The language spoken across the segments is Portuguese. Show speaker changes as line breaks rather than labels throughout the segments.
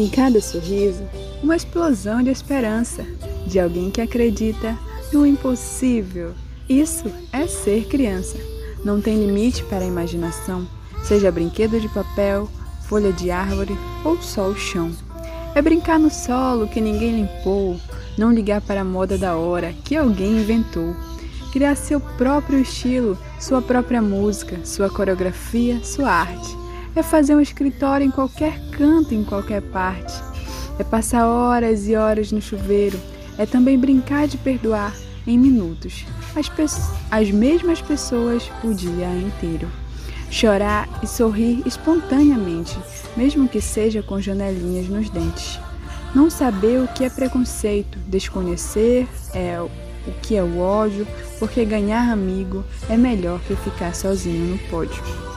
Em cada sorriso, uma explosão de esperança de alguém que acredita no impossível. Isso é ser criança. Não tem limite para a imaginação, seja brinquedo de papel, folha de árvore ou só o chão. É brincar no solo que ninguém limpou, não ligar para a moda da hora que alguém inventou. Criar seu próprio estilo, sua própria música, sua coreografia, sua arte. É fazer um escritório em qualquer canto, em qualquer parte. É passar horas e horas no chuveiro. É também brincar de perdoar em minutos as, as mesmas pessoas o dia inteiro. Chorar e sorrir espontaneamente, mesmo que seja com janelinhas nos dentes. Não saber o que é preconceito, desconhecer é o que é o ódio, porque ganhar amigo é melhor que ficar sozinho no pódio.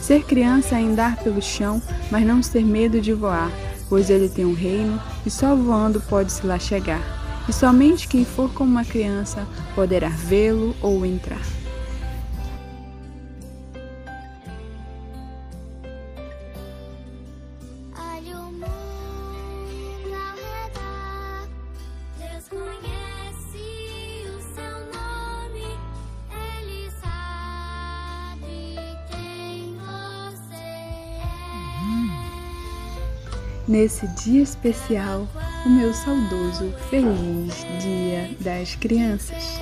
Ser criança é andar pelo chão, mas não ter medo de voar, pois ele tem um reino e só voando pode se lá chegar. E somente quem for como uma criança poderá vê-lo ou entrar. Nesse dia especial, o meu saudoso feliz Dia das Crianças.